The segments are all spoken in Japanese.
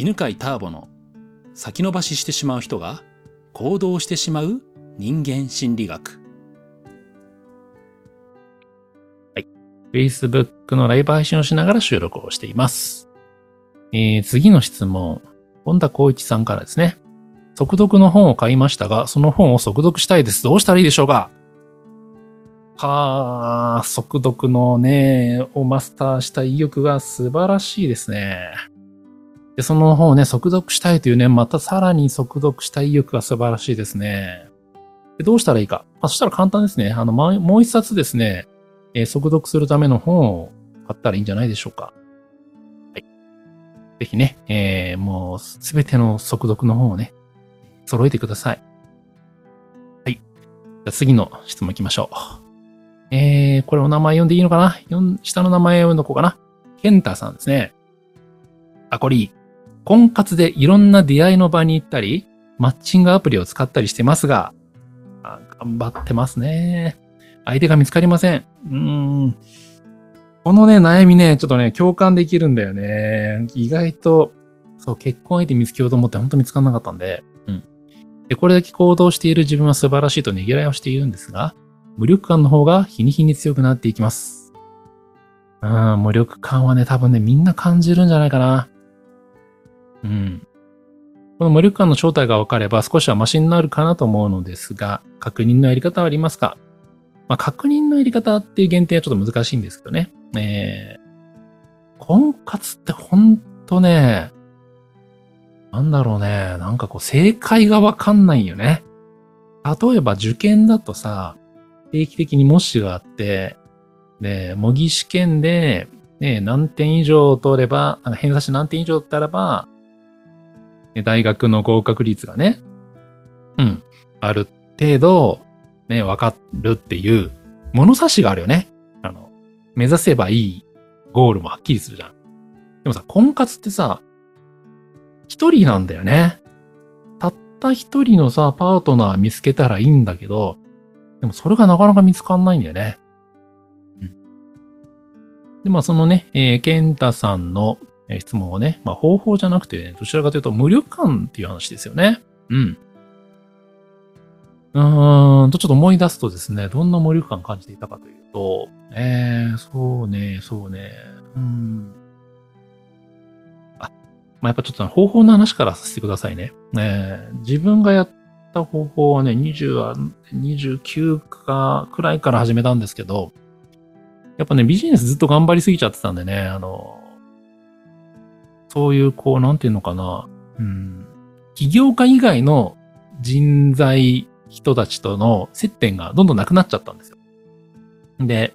犬飼ターボの先延ばししてしまう人が行動してしまう人間心理学。はい Facebook のライブ配信をしながら収録をしています。えー、次の質問。本田光一さんからですね。速読の本を買いましたが、その本を速読したいです。どうしたらいいでしょうか？はあ、速読のね、をマスターした意欲が素晴らしいですね。で、その本をね、速読したいというね、またさらに速読した意欲が素晴らしいですね。でどうしたらいいか。まあ、そしたら簡単ですね。あの、まもう一冊ですね、えー速読するための本を買ったらいいんじゃないでしょうか。はい。ぜひね、えーもうすべての速読の本をね、揃えてください。はい。じゃあ次の質問行きましょう。えー、これお名前読んでいいのかな？下の名前読んどこうかな？ケンタさんですね。あ、これいい。婚活でいろんな出会いの場に行ったり、マッチングアプリを使ったりしてますが、頑張ってますね。相手が見つかりません。うーん。このね、悩みね、ちょっとね、共感できるんだよね。意外と、そう、結婚相手見つけようと思って本当見つからなかったんで、うん。で、これだけ行動している自分は素晴らしいとねぎらいをしているんですが、無力感の方が日に日に強くなっていきます。うん、無力感はね、多分ね、みんな感じるんじゃないかな。うん。この無力感の正体が分かれば少しはマシになるかなと思うのですが、確認のやり方はありますか？まあ、確認のやり方っていう限定はちょっと難しいんですけどね。えー、婚活ってほんとね、なんだろうね、なんかこう正解がわかんないよね。例えば受験だとさ、定期的に模試があって、で、模擬試験で、ね、何点以上取れば、なんか偏差値何点以上取ったらば、大学の合格率がね、うん、ある程度、ね、わかるっていう物差しがあるよね。あの、目指せばいいゴールもはっきりするじゃん。でもさ、婚活ってさ、一人なんだよね。たった一人のさ、パートナー見つけたらいいんだけど、でもそれがなかなか見つかんないんだよね。うん。で、まあそのね、えー、ケンタさんの質問をね、まあ方法じゃなくて、ね、どちらかというと無力感っていう話ですよね。うん。うーんと、ちょっと思い出すとですね、どんな無力感感じていたかというと、えー、そうね、そうね、うん。あ、まあ、やっぱちょっと方法の話からさせてくださいね。えー自分がやった方法はね、20は、29かくらいから始めたんですけど、やっぱね、ビジネスずっと頑張りすぎちゃってたんでね、あの、そういう、こう、なんていうのかな、うん、起業家以外の人材、人たちとの接点がどんどんなくなっちゃったんですよ。で、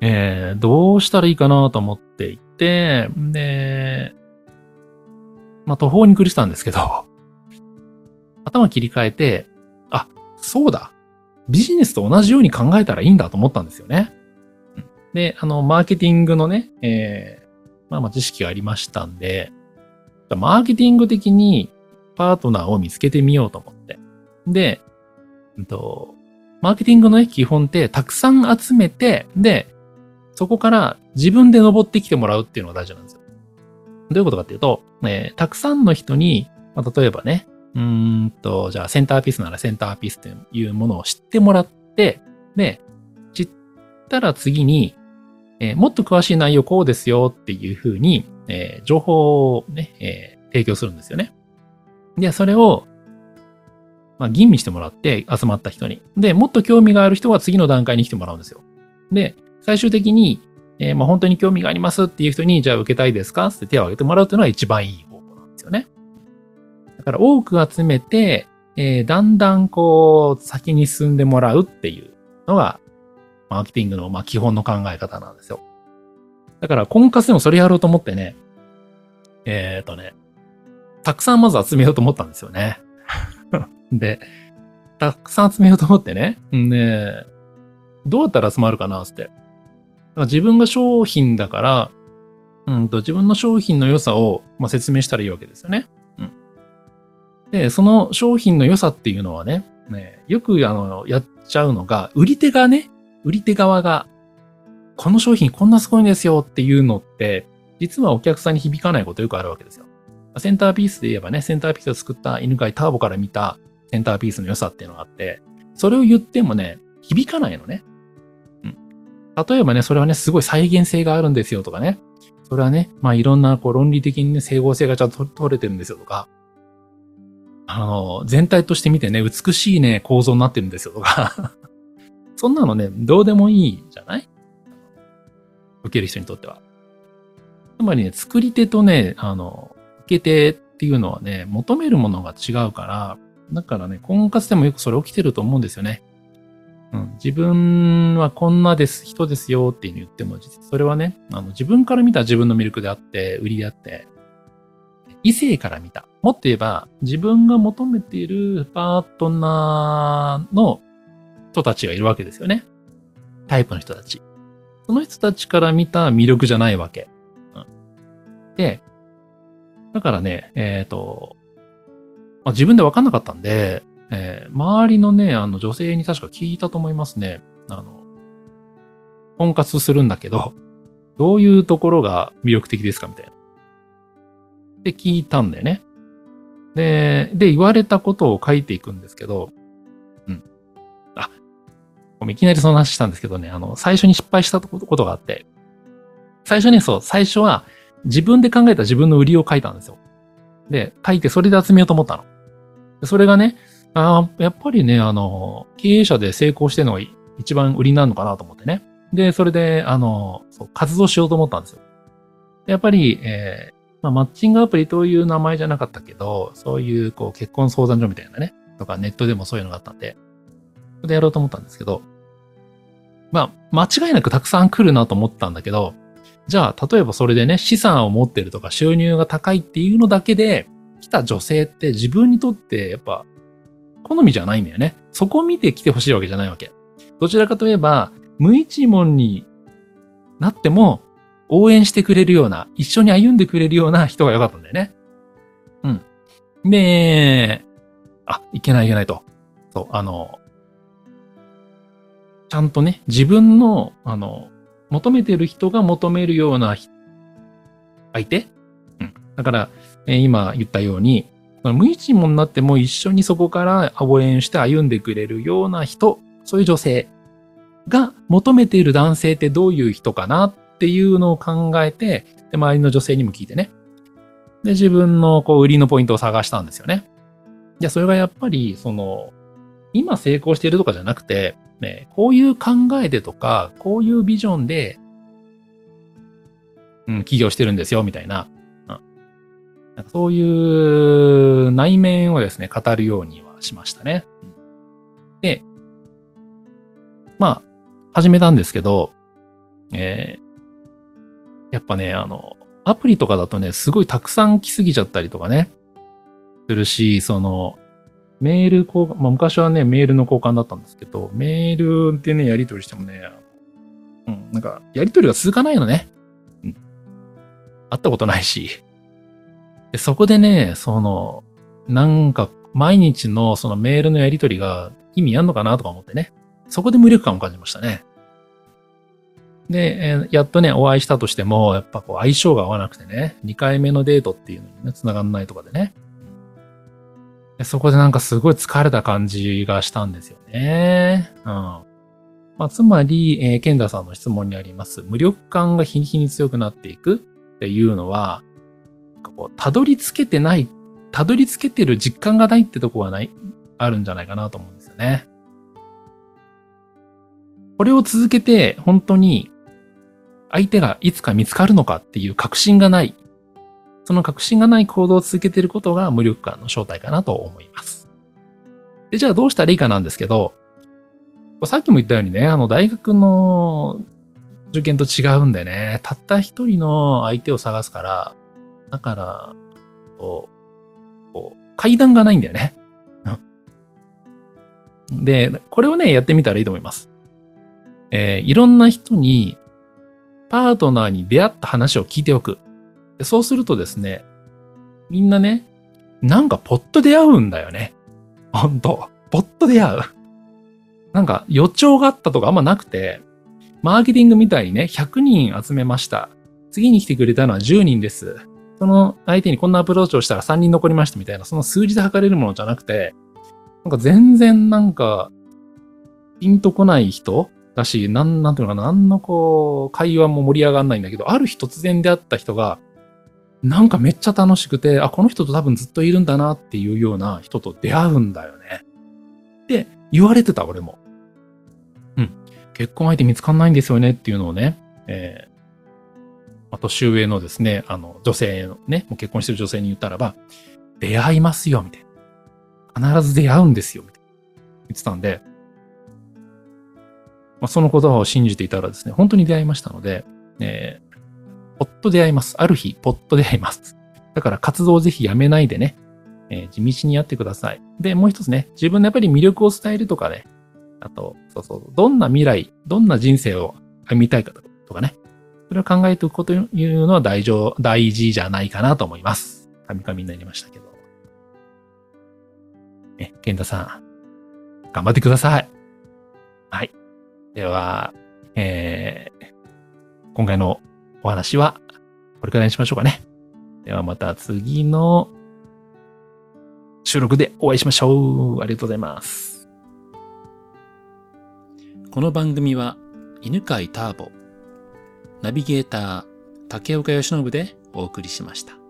えー、どうしたらいいかなと思っていて、で、まあ、途方に暮れてたんですけど、頭切り替えて、あ、そうだ。ビジネスと同じように考えたらいいんだと思ったんですよね。で、あの、マーケティングのね、えー、まあまあ知識がありましたんで、マーケティング的にパートナーを見つけてみようと思って。で、うんと、マーケティングのね、基本ってたくさん集めて、で、そこから自分で登ってきてもらうっていうのが大事なんですよ。どういうことかっていうと、えーたくさんの人に、まあ、例えばね、うんと、じゃあセンターピースならセンターピースというものを知ってもらって、で、知ったら次に、えーもっと詳しい内容こうですよっていうふうに、えー情報をね、えー提供するんですよね。で、それを、まあ、吟味してもらって集まった人に。で、もっと興味がある人は次の段階に来てもらうんですよ。で、最終的に、えーまあ、本当に興味がありますっていう人に、じゃあ受けたいですか？って手を挙げてもらうっていうのが一番いい方法なんですよね。だから多く集めて、えーだんだんこう、先に進んでもらうっていうのが、マーケティングのまあ基本の考え方なんですよ。だから、婚活でもそれやろうと思ってね、えっ、とね、たくさんまず集めようと思ったんですよね。で、たくさん集めようと思ってね。んで、どうやったら集まるかなって。だから自分が商品だから、うんと、自分の商品の良さを、まあ、説明したらいいわけですよね。うん。で、その商品の良さっていうのはね、ねよくあの、やっちゃうのが、売り手がね、売り手側が、この商品こんなすごいんですよっていうのって、実はお客さんに響かないことよくあるわけですよ。センターピースで言えばね、センターピースを作った犬飼ターボから見たセンターピースの良さっていうのがあって、それを言ってもね、響かないのね。うん。例えばね、それはね、すごい再現性があるんですよとかね。それはね、まあいろんなこう論理的にね、整合性がちゃんと取れてるんですよとか。あの、全体として見てね、美しいね、構造になってるんですよとか。そんなのね、どうでもいいじゃない？受ける人にとっては。つまりね、作り手とね、あの、受け手っていうのはね、求めるものが違うから、だからね、婚活でもよくそれ起きてると思うんですよね。うん、自分はこんなです、人ですよっていうふうに言っても、それはね、あの自分から見た自分の魅力であって、売りであって、異性から見た。もっと言えば、自分が求めているパートナーの人たちがいるわけですよね。タイプの人たち。その人たちから見た魅力じゃないわけ。うん、で、だからね、えっ、と、まあ、自分で分かんなかったんで、えー周りのね、あの女性に確か聞いたと思いますね。あの、婚活するんだけど、どういうところが魅力的ですかみたいな。って聞いたんだよね。で、で、言われたことを書いていくんですけど、ごめんいきなりその話したんですけどね、あの、最初に失敗したことがあって、最初ね、そう、最初は自分で考えた自分の売りを書いたんですよ。で、書いてそれで集めようと思ったの。それがね、あーやっぱりね、あの、経営者で成功してるのが一番売りになるのかなと思ってね。で、それで、あの、そう活動しようと思ったんですよ。やっぱり、えーまあ、マッチングアプリという名前じゃなかったけど、そういう、こう、結婚相談所みたいなね、とかネットでもそういうのがあったんで、それでやろうと思ったんですけど、まあ、間違いなくたくさん来るなと思ったんだけど、じゃあ、例えばそれでね、資産を持ってるとか収入が高いっていうのだけで、来た女性って自分にとってやっぱ好みじゃないんだよね。そこを見て来てほしいわけじゃないわけ。どちらかといえば、無一文になっても応援してくれるような、一緒に歩んでくれるような人が良かったんだよね。うん。で、あ、いけないいけないと。そう、あの、ちゃんとね、自分の、あの、求めてる人が求めるような相手？うん。だから、えー今言ったように、無一文になっても一緒にそこから応援して歩んでくれるような人、そういう女性が求めている男性ってどういう人かなっていうのを考えて、で周りの女性にも聞いてね。で、自分のこう売りのポイントを探したんですよね。じゃそれがやっぱり、その、今成功しているとかじゃなくて、ね、こういう考えでとか、こういうビジョンで、うん、起業してるんですよ、みたいな。うんそういう内面をですね、語るようにはしましたね。で、まあ、始めたんですけど、えーやっぱね、あの、アプリとかだとね、すごいたくさん来すぎちゃったりとかね、するし、その、メール交換、まあ昔はね、メールの交換だったんですけど、メールでね、やり取りしてもね、うん、なんか、やり取りが続かないのね。うん。会ったことないし。で、そこでね、その、なんか、毎日のそのメールのやり取りが意味あんのかなとか思ってね。そこで無力感を感じましたね。で、えやっとね、お会いしたとしても、やっぱこう相性が合わなくてね、2回目のデートっていうのにね、繋がんないとかでね。そこでなんかすごい疲れた感じがしたんですよね。うん。まあ、つまり、えー、ケンダさんの質問にあります、無力感が日に日に強くなっていくっていうのは、こう、たどり着けてない、たどり着けてる実感がないってとこがない、あるんじゃないかなと思うんですよね。これを続けて、本当に、相手がいつか見つかるのかっていう確信がない。その確信がない行動を続けていることが無力感の正体かなと思います。で、じゃあどうしたらいいかなんですけど、さっきも言ったようにね、あの、大学の受験と違うんでね、たった一人の相手を探すから、だから、こう、こう階段がないんだよね。で、これをね、やってみたらいいと思います。えーいろんな人に、パートナーに出会った話を聞いておく。でそうするとですね、みんなね、なんかポッと出会うんだよね。ほんと。ポッと出会う。なんか予兆があったとかあんまなくて、マーケティングみたいにね、100人集めました。次に来てくれたのは10人です。その相手にこんなアプローチをしたら3人残りましたみたいな、その数字で測れるものじゃなくて、なんか全然なんか、ピンとこない人だし、なん、なんていうのかな、なんのこう、会話も盛り上がんないんだけど、ある日突然出会った人が、なんかめっちゃ楽しくて、あ、この人と多分ずっといるんだなっていうような人と出会うんだよね。って言われてた、俺も。うん。結婚相手見つかんないんですよねっていうのをね、えー、年上のですね、あの、女性のね、もう結婚してる女性に言ったらば、出会いますよ、みたいな。必ず出会うんですよ、みたいな。言ってたんで、まあ、その言葉を信じていたらですね、本当に出会いましたので、えー、ポッと出会います。ある日、ポッと出会います。だから活動をぜひやめないでね、えー、地道にやってください。で、もう一つね、自分のやっぱり魅力を伝えるとかね、あと、そうそう、どんな未来、どんな人生を歩みたいかとかね、それを考えておくこというのは大事大事じゃないかなと思います。神々になりましたけど。え、健太さん、頑張ってください。はい。では、えー、今回のお話はこれからいにしましょうかね。ではまた次の収録でお会いしましょう。ありがとうございます。この番組は犬飼ターボ、ナビゲーター竹岡義信でお送りしました。